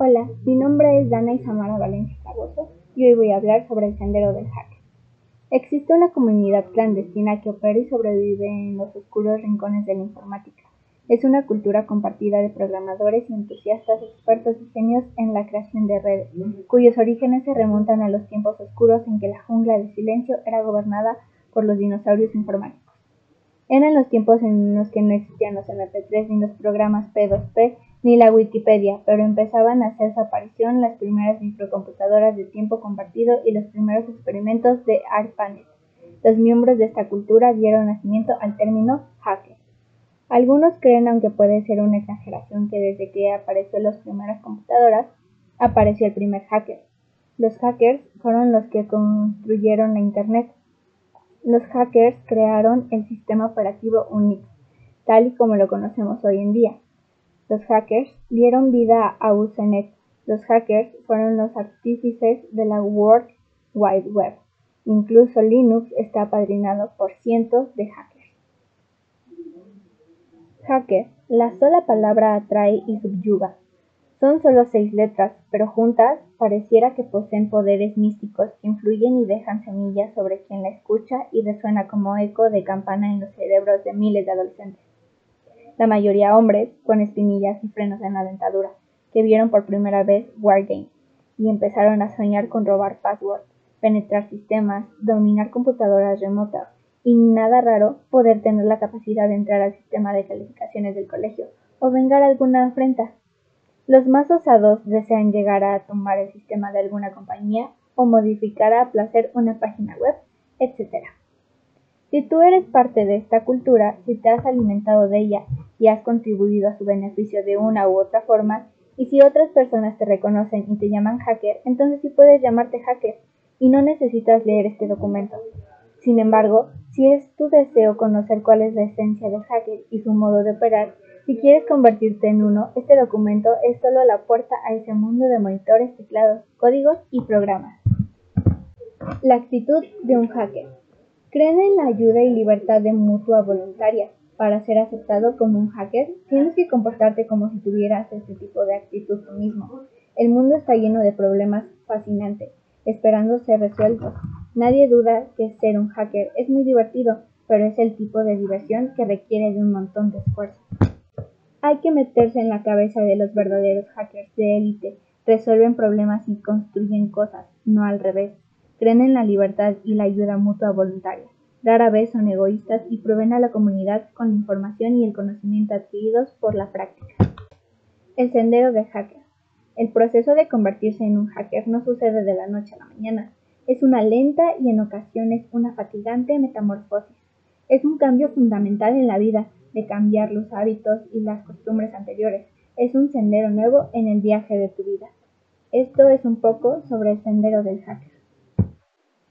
Hola, mi nombre es Dana Isamara Valencia Caboso y hoy voy a hablar sobre el sendero del hacker. Existe una comunidad clandestina que opera y sobrevive en los oscuros rincones de la informática. Es una cultura compartida de programadores y entusiastas expertos y genios en la creación de redes, cuyos orígenes se remontan a los tiempos oscuros en que la jungla de silencio era gobernada por los dinosaurios informáticos. Eran los tiempos en los que no existían los MP3 ni los programas P2P ni la Wikipedia, pero empezaban a hacer su aparición las primeras microcomputadoras de tiempo compartido y los primeros experimentos de ARPANET. Los miembros de esta cultura dieron nacimiento al término hacker. Algunos creen, aunque puede ser una exageración, que desde que apareció las primeras computadoras, apareció el primer hacker. Los hackers fueron los que construyeron la Internet. Los hackers crearon el sistema operativo Unix, tal y como lo conocemos hoy en día. Los hackers dieron vida a Usenet. Los hackers fueron los artífices de la World Wide Web. Incluso Linux está apadrinado por cientos de hackers. Hacker, la sola palabra atrae y subyuga. Son solo seis letras, pero juntas pareciera que poseen poderes místicos que influyen y dejan semillas sobre quien la escucha y resuena como eco de campana en los cerebros de miles de adolescentes la mayoría hombres con espinillas y frenos en la dentadura, que vieron por primera vez Wargame y empezaron a soñar con robar passwords, penetrar sistemas, dominar computadoras remotas y nada raro poder tener la capacidad de entrar al sistema de calificaciones del colegio o vengar alguna afrenta. Los más osados desean llegar a tomar el sistema de alguna compañía o modificar a placer una página web, etc. Si tú eres parte de esta cultura, si te has alimentado de ella y has contribuido a su beneficio de una u otra forma, y si otras personas te reconocen y te llaman hacker, entonces sí puedes llamarte hacker y no necesitas leer este documento. Sin embargo, si es tu deseo conocer cuál es la esencia del hacker y su modo de operar, si quieres convertirte en uno, este documento es solo la puerta a ese mundo de monitores, teclados, códigos y programas. La actitud de un hacker. Creen en la ayuda y libertad de mutua voluntaria. Para ser aceptado como un hacker, tienes que comportarte como si tuvieras este tipo de actitud tú mismo. El mundo está lleno de problemas fascinantes, esperando ser resueltos. Nadie duda que ser un hacker es muy divertido, pero es el tipo de diversión que requiere de un montón de esfuerzo. Hay que meterse en la cabeza de los verdaderos hackers de élite. Resuelven problemas y construyen cosas, no al revés. Creen en la libertad y la ayuda mutua voluntaria. Rara vez son egoístas y proveen a la comunidad con la información y el conocimiento adquiridos por la práctica. El sendero de hacker. El proceso de convertirse en un hacker no sucede de la noche a la mañana. Es una lenta y en ocasiones una fatigante metamorfosis. Es un cambio fundamental en la vida, de cambiar los hábitos y las costumbres anteriores. Es un sendero nuevo en el viaje de tu vida. Esto es un poco sobre el sendero del hacker.